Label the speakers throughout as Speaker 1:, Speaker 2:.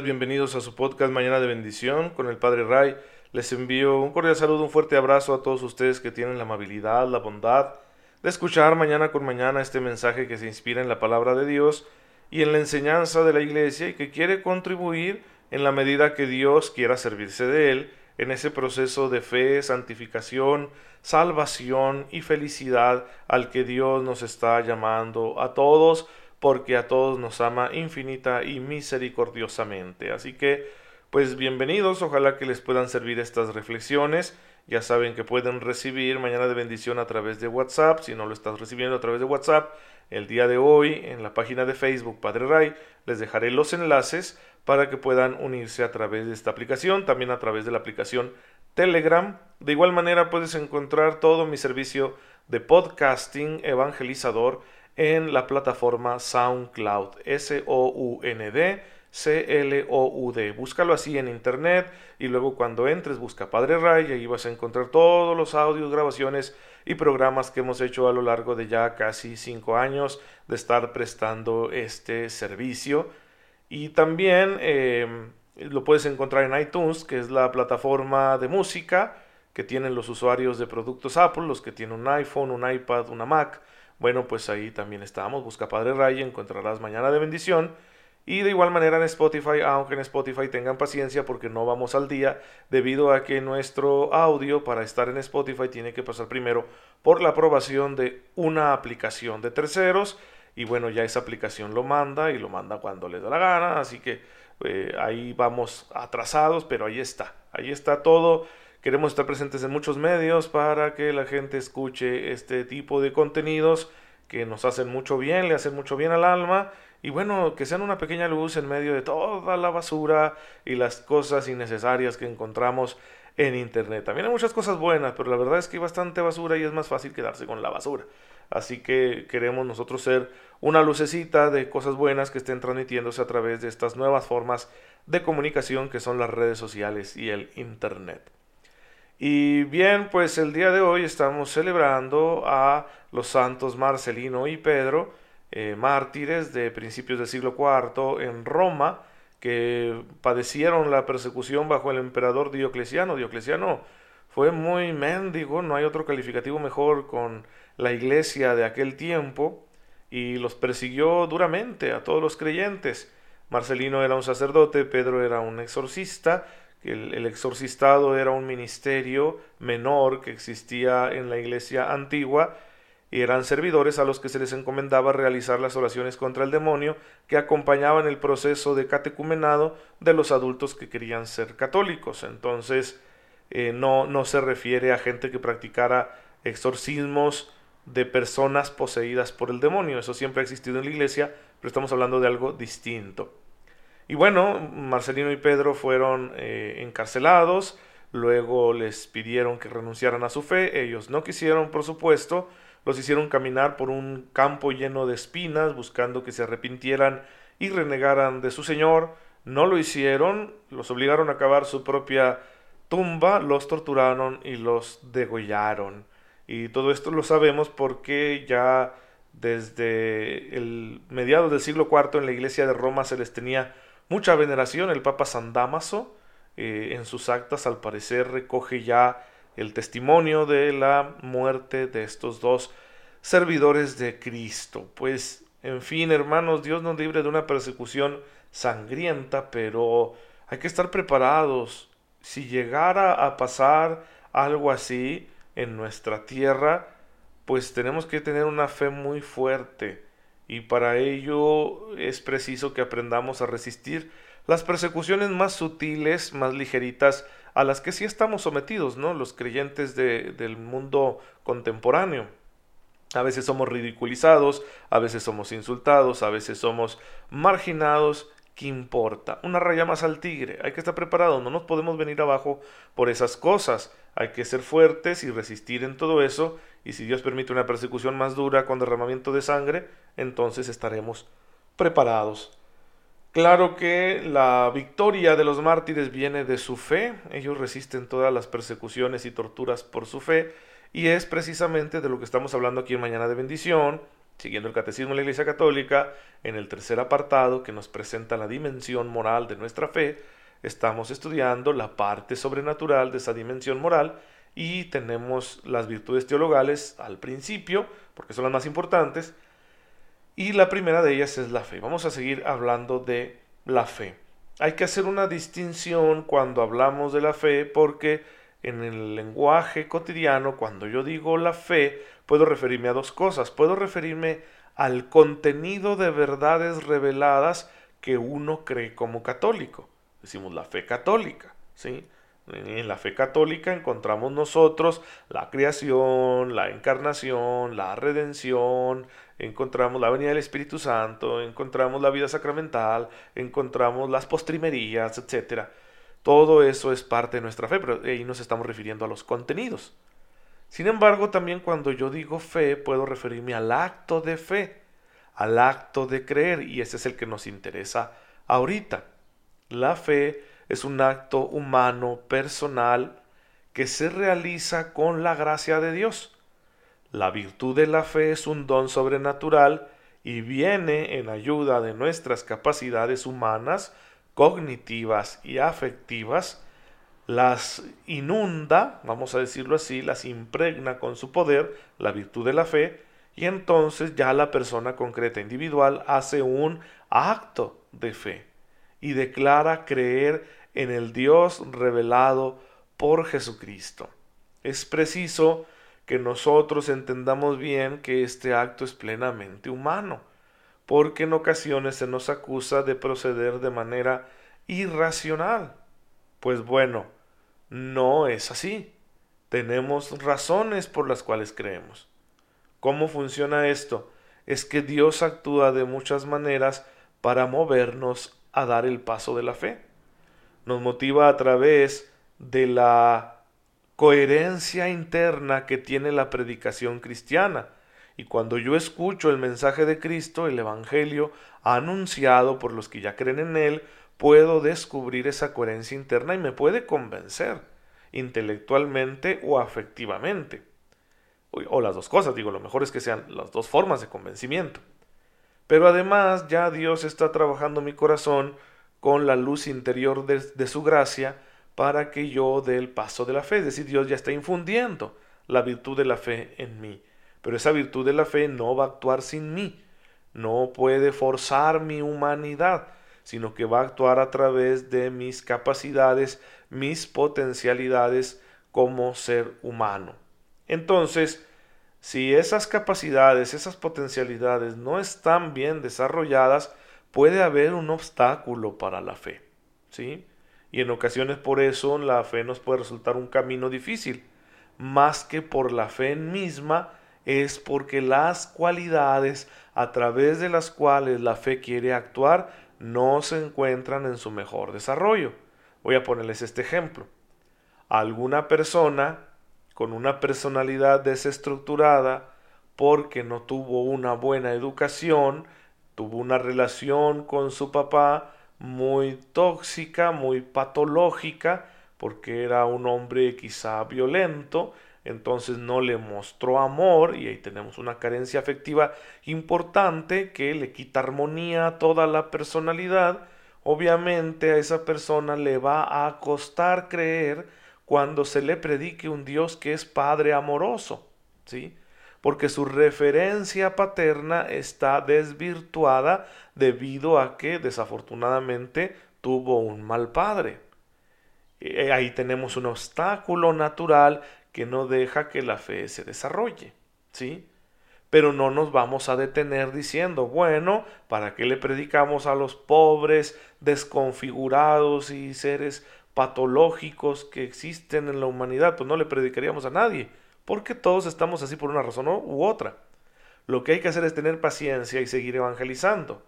Speaker 1: bienvenidos a su podcast Mañana de Bendición con el Padre Ray. Les envío un cordial saludo, un fuerte abrazo a todos ustedes que tienen la amabilidad, la bondad de escuchar mañana con mañana este mensaje que se inspira en la palabra de Dios y en la enseñanza de la iglesia y que quiere contribuir en la medida que Dios quiera servirse de él en ese proceso de fe, santificación, salvación y felicidad al que Dios nos está llamando a todos porque a todos nos ama infinita y misericordiosamente. Así que, pues bienvenidos, ojalá que les puedan servir estas reflexiones. Ya saben que pueden recibir mañana de bendición a través de WhatsApp, si no lo estás recibiendo a través de WhatsApp, el día de hoy en la página de Facebook Padre Ray les dejaré los enlaces para que puedan unirse a través de esta aplicación, también a través de la aplicación Telegram. De igual manera puedes encontrar todo mi servicio de podcasting evangelizador en la plataforma SoundCloud, S-O-U-N-D. C-L-O-U-D. Búscalo así en internet y luego cuando entres busca Padre Ray y ahí vas a encontrar todos los audios, grabaciones y programas que hemos hecho a lo largo de ya casi cinco años de estar prestando este servicio. Y también eh, lo puedes encontrar en iTunes, que es la plataforma de música que tienen los usuarios de productos Apple, los que tienen un iPhone, un iPad, una Mac bueno, pues ahí también estamos. Busca Padre Ray, encontrarás Mañana de Bendición. Y de igual manera en Spotify, aunque en Spotify tengan paciencia porque no vamos al día, debido a que nuestro audio para estar en Spotify tiene que pasar primero por la aprobación de una aplicación de terceros. Y bueno, ya esa aplicación lo manda y lo manda cuando le da la gana. Así que eh, ahí vamos atrasados, pero ahí está. Ahí está todo. Queremos estar presentes en muchos medios para que la gente escuche este tipo de contenidos que nos hacen mucho bien, le hacen mucho bien al alma y bueno, que sean una pequeña luz en medio de toda la basura y las cosas innecesarias que encontramos en Internet. También hay muchas cosas buenas, pero la verdad es que hay bastante basura y es más fácil quedarse con la basura. Así que queremos nosotros ser una lucecita de cosas buenas que estén transmitiéndose a través de estas nuevas formas de comunicación que son las redes sociales y el Internet. Y bien, pues el día de hoy estamos celebrando a los santos Marcelino y Pedro, eh, mártires de principios del siglo IV en Roma, que padecieron la persecución bajo el emperador Diocleciano. Diocleciano fue muy mendigo, no hay otro calificativo mejor con la iglesia de aquel tiempo, y los persiguió duramente a todos los creyentes. Marcelino era un sacerdote, Pedro era un exorcista, el, exorcistado era un ministerio menor que existía en la iglesia antigua y eran servidores a los que se les encomendaba realizar las oraciones contra el demonio que acompañaban el proceso de catecumenado de los adultos que querían ser católicos. Entonces, eh, no, no se refiere a gente que practicara exorcismos de personas poseídas por el demonio. Eso siempre ha existido en la iglesia, pero estamos hablando de algo distinto. Y bueno, Marcelino y Pedro fueron eh, encarcelados, luego les pidieron que renunciaran a su fe, ellos no quisieron, por supuesto, los hicieron caminar por un campo lleno de espinas, buscando que se arrepintieran y renegaran de su Señor, no lo hicieron, los obligaron a cavar su propia tumba, los torturaron y los degollaron. Y todo esto lo sabemos porque ya desde el mediados del siglo IV en la iglesia de Roma se les tenía mucha veneración. El Papa San Damaso eh, en sus actas al parecer recoge ya el testimonio de la muerte de estos dos servidores de Cristo. Pues, en fin, hermanos, Dios nos libre de una persecución sangrienta, pero hay que estar preparados. Si llegara a pasar algo así en nuestra tierra, pues tenemos que tener una fe muy fuerte y para ello es preciso que aprendamos a resistir las persecuciones más sutiles, más ligeritas, a las que sí estamos sometidos, ¿no? Los creyentes del mundo contemporáneo. A veces somos ridiculizados, a veces somos insultados, a veces somos marginados. ¿Qué importa? Una raya más al tigre. Hay que estar preparado. No nos podemos venir abajo por esas cosas. Hay que ser fuertes y resistir en todo eso y si Dios permite una persecución más dura con derramamiento de sangre, entonces estaremos preparados. Claro que la victoria de los mártires viene de su fe, ellos resisten todas las persecuciones y torturas por su fe, y es precisamente de lo que estamos hablando aquí en Mañana de Bendición, Siguiendo el Catecismo de la Iglesia Católica, en el tercer apartado que nos presenta la dimensión moral de nuestra fe, estamos estudiando la parte sobrenatural de esa dimensión moral y tenemos las virtudes teologales al principio, porque son las más importantes, y la primera de ellas es la fe. Vamos a seguir hablando de la fe. Hay que hacer una distinción cuando hablamos de la fe porque en el lenguaje cotidiano, cuando yo digo la fe, puedo referirme a dos cosas. Puedo referirme al contenido de verdades reveladas que uno cree como católico. Decimos la fe católica, ¿sí? En la fe católica encontramos nosotros la creación, la encarnación, la redención, encontramos la venida del Espíritu Santo, encontramos la vida sacramental, encontramos las postrimerías, etc. Todo eso es parte de nuestra fe, pero ahí nos estamos refiriendo a los contenidos. Sin embargo, también cuando yo digo fe, puedo referirme al acto de fe, al acto de creer, y ese es el que nos interesa ahorita. La fe es un acto humano, personal, que se realiza con la gracia de Dios. La virtud de la fe es un don sobrenatural y viene en ayuda de nuestras capacidades humanas, cognitivas y afectivas, las inunda, vamos a decirlo así, las impregna con su poder, la virtud de la fe, y entonces ya la persona concreta individual hace un acto de fe y declara creer en el Dios revelado por Jesucristo. Es preciso que nosotros entendamos bien que este acto es plenamente humano, porque en ocasiones se nos acusa de proceder de manera irracional. Pues bueno, no es así. Tenemos razones por las cuales creemos. ¿Cómo funciona esto? Es que Dios actúa de muchas maneras para movernos a dar el paso de la fe nos motiva a través de la coherencia interna que tiene la predicación cristiana. Y cuando yo escucho el mensaje de Cristo, el Evangelio, anunciado por los que ya creen en Él, puedo descubrir esa coherencia interna y me puede convencer, intelectualmente o afectivamente. O las dos cosas, digo, lo mejor es que sean las dos formas de convencimiento. Pero además ya Dios está trabajando mi corazón con la luz interior de, su gracia para que yo dé el paso de la fe. Es decir, Dios ya está infundiendo la virtud de la fe en mí. Pero esa virtud de la fe no va a actuar sin mí. No puede forzar mi humanidad, sino que va a actuar a través de mis capacidades, mis potencialidades como ser humano. Entonces, si esas capacidades, esas potencialidades no están bien desarrolladas, puede haber un obstáculo para la fe, ¿sí? Y en ocasiones por eso la fe nos puede resultar un camino difícil, más que por la fe misma, es porque las cualidades a través de las cuales la fe quiere actuar no se encuentran en su mejor desarrollo. Voy a ponerles este ejemplo. Alguna persona con una personalidad desestructurada porque no tuvo una buena educación, tuvo una relación con su papá muy tóxica, muy patológica, porque era un hombre quizá violento, entonces no le mostró amor y ahí tenemos una carencia afectiva importante que le quita armonía a toda la personalidad. Obviamente a esa persona le va a costar creer cuando se le predique un Dios que es Padre amoroso, ¿sí? porque su referencia paterna está desvirtuada debido a que desafortunadamente tuvo un mal padre. Eh, ahí tenemos un obstáculo natural que no deja que la fe se desarrolle, ¿sí? Pero no nos vamos a detener diciendo, bueno, ¿para qué le predicamos a los pobres, desconfigurados y seres patológicos que existen en la humanidad? Pues no le predicaríamos a nadie porque todos estamos así por una razón u otra. Lo que hay que hacer es tener paciencia y seguir evangelizando,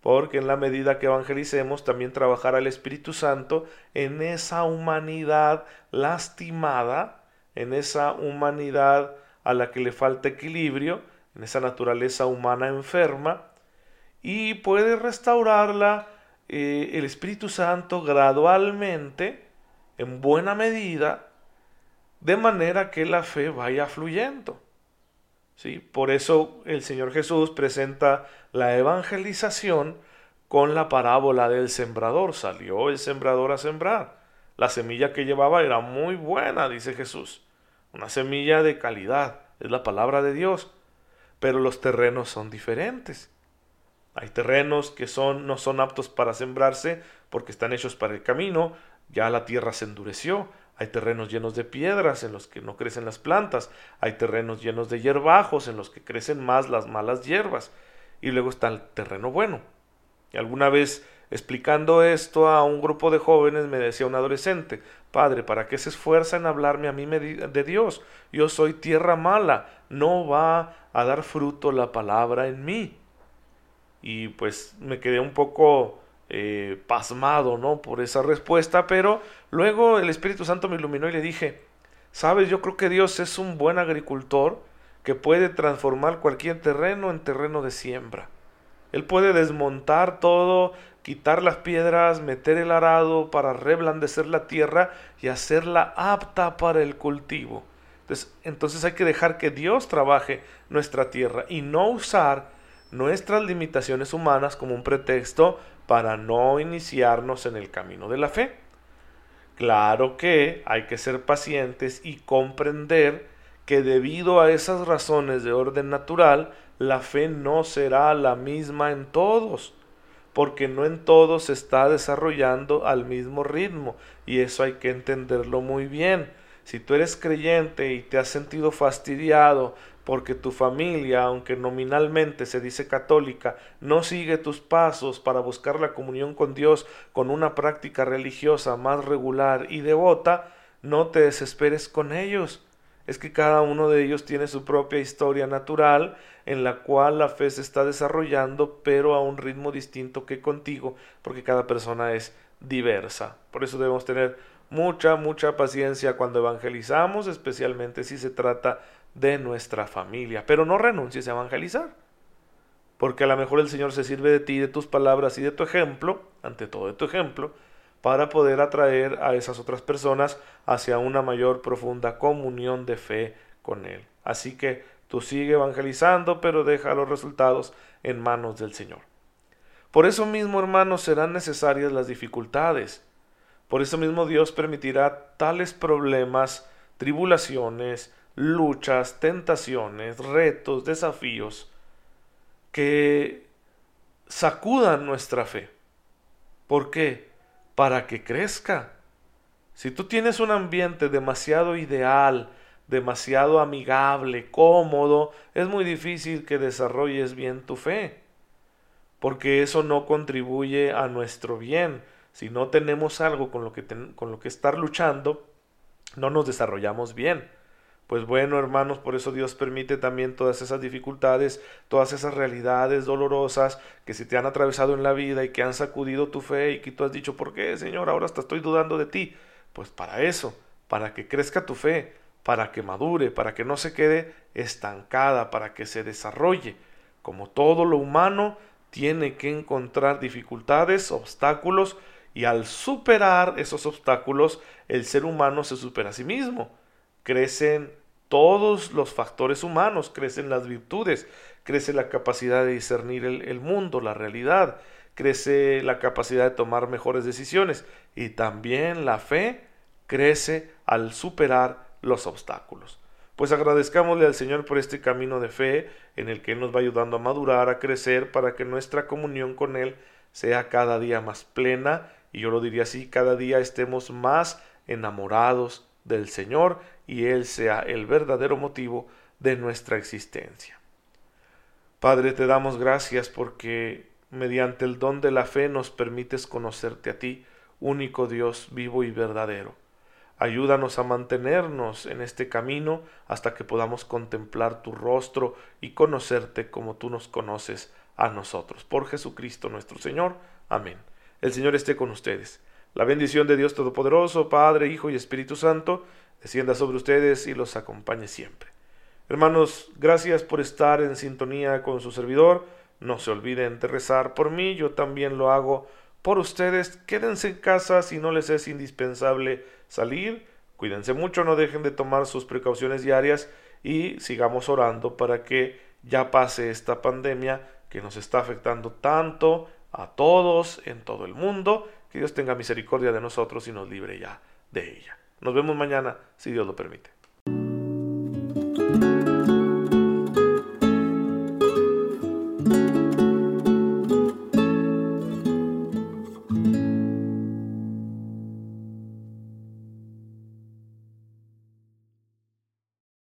Speaker 1: porque en la medida que evangelicemos también trabajará el Espíritu Santo en esa humanidad lastimada, en esa humanidad a la que le falta equilibrio, en esa naturaleza humana enferma, y puede restaurarla eh, el Espíritu Santo gradualmente, en buena medida, de manera que la fe vaya fluyendo. ¿sí? Por eso el Señor Jesús presenta la evangelización con la parábola del sembrador. Salió el sembrador a sembrar. La semilla que llevaba era muy buena, dice Jesús. Una semilla de calidad, es la palabra de Dios. Pero los terrenos son diferentes. Hay terrenos que son, no son aptos para sembrarse porque están hechos para el camino, ya la tierra se endureció. Hay terrenos llenos de piedras en los que no crecen las plantas. Hay terrenos llenos de hierbajos en los que crecen más las malas hierbas. Y luego está el terreno bueno. Y alguna vez explicando esto a un grupo de jóvenes me decía un adolescente, Padre, ¿para qué se esfuerza en hablarme a mí de Dios? Yo soy tierra mala, no va a dar fruto la palabra en mí. Y pues me quedé un poco eh, pasmado, ¿no? Por esa respuesta, pero luego el Espíritu Santo me iluminó y le dije, sabes, yo creo que Dios es un buen agricultor que puede transformar cualquier terreno en terreno de siembra. Él puede desmontar todo, quitar las piedras, meter el arado para reblandecer la tierra y hacerla apta para el cultivo. Entonces, entonces hay que dejar que Dios trabaje nuestra tierra y no usar nuestras limitaciones humanas como un pretexto para no iniciarnos en el camino de la fe. Claro que hay que ser pacientes y comprender que debido a esas razones de orden natural, la fe no será la misma en todos, porque no en todos se está desarrollando al mismo ritmo, y eso hay que entenderlo muy bien. Si tú eres creyente y te has sentido fastidiado porque tu familia, aunque nominalmente se dice católica, no sigue tus pasos para buscar la comunión con Dios con una práctica religiosa más regular y devota, no te desesperes con ellos. Es que cada uno de ellos tiene su propia historia natural en la cual la fe se está desarrollando, pero a un ritmo distinto que contigo, porque cada persona es diversa. Por eso debemos tener mucha, mucha paciencia cuando evangelizamos, especialmente si se trata de nuestra familia. Pero no renuncies a evangelizar. Porque a lo mejor el Señor se sirve de ti, de tus palabras y de tu ejemplo, ante todo de tu ejemplo, para poder atraer a esas otras personas hacia una mayor profunda comunión de fe con Él. Así que tú sigue evangelizando, pero deja los resultados en manos del Señor. Por eso mismo, hermanos, serán necesarias las dificultades. Por eso mismo Dios permitirá tales problemas, tribulaciones, luchas, tentaciones, retos, desafíos que sacudan nuestra fe. ¿Por qué? Para que crezca. Si tú tienes un ambiente demasiado ideal, demasiado amigable, cómodo, es muy difícil que desarrolles bien tu fe, porque eso no contribuye a nuestro bien. Si no tenemos algo con lo que, con lo que estar luchando, no nos desarrollamos bien. Pues bueno, hermanos, por eso Dios permite también todas esas dificultades, todas esas realidades dolorosas que se te han atravesado en la vida y que han sacudido tu fe y que tú has dicho, ¿por qué, Señor? Ahora hasta estoy dudando de ti. Pues para eso, para que crezca tu fe, para que madure, para que no se quede estancada, para que se desarrolle. Como todo lo humano, tiene que encontrar dificultades, obstáculos, y al superar esos obstáculos, el ser humano se supera a sí mismo crecen todos los factores humanos, crecen las virtudes, crece la capacidad de discernir el, mundo, la realidad, crece la capacidad de tomar mejores decisiones y también la fe crece al superar los obstáculos. Pues agradezcámosle al Señor por este camino de fe en el que nos va ayudando a madurar, a crecer, para que nuestra comunión con Él sea cada día más plena y yo lo diría así, cada día estemos más enamorados del Señor y Él sea el verdadero motivo de nuestra existencia. Padre, te damos gracias porque mediante el don de la fe nos permites conocerte a ti, único Dios vivo y verdadero. Ayúdanos a mantenernos en este camino hasta que podamos contemplar tu rostro y conocerte como tú nos conoces a nosotros. Por Jesucristo nuestro Señor. Amén. El Señor esté con ustedes. La bendición de Dios Todopoderoso, Padre, Hijo y Espíritu Santo, descienda sobre ustedes y los acompañe siempre. Hermanos, gracias por estar en sintonía con su servidor. No se olviden de rezar por mí, yo también lo hago por ustedes. Quédense en casa si no les es indispensable salir. Cuídense mucho, no dejen de tomar sus precauciones diarias y sigamos orando para que ya pase esta pandemia que nos está afectando tanto a todos en todo el mundo. Que Dios tenga misericordia de nosotros y nos libre ya de ella. Nos vemos mañana, si Dios lo permite.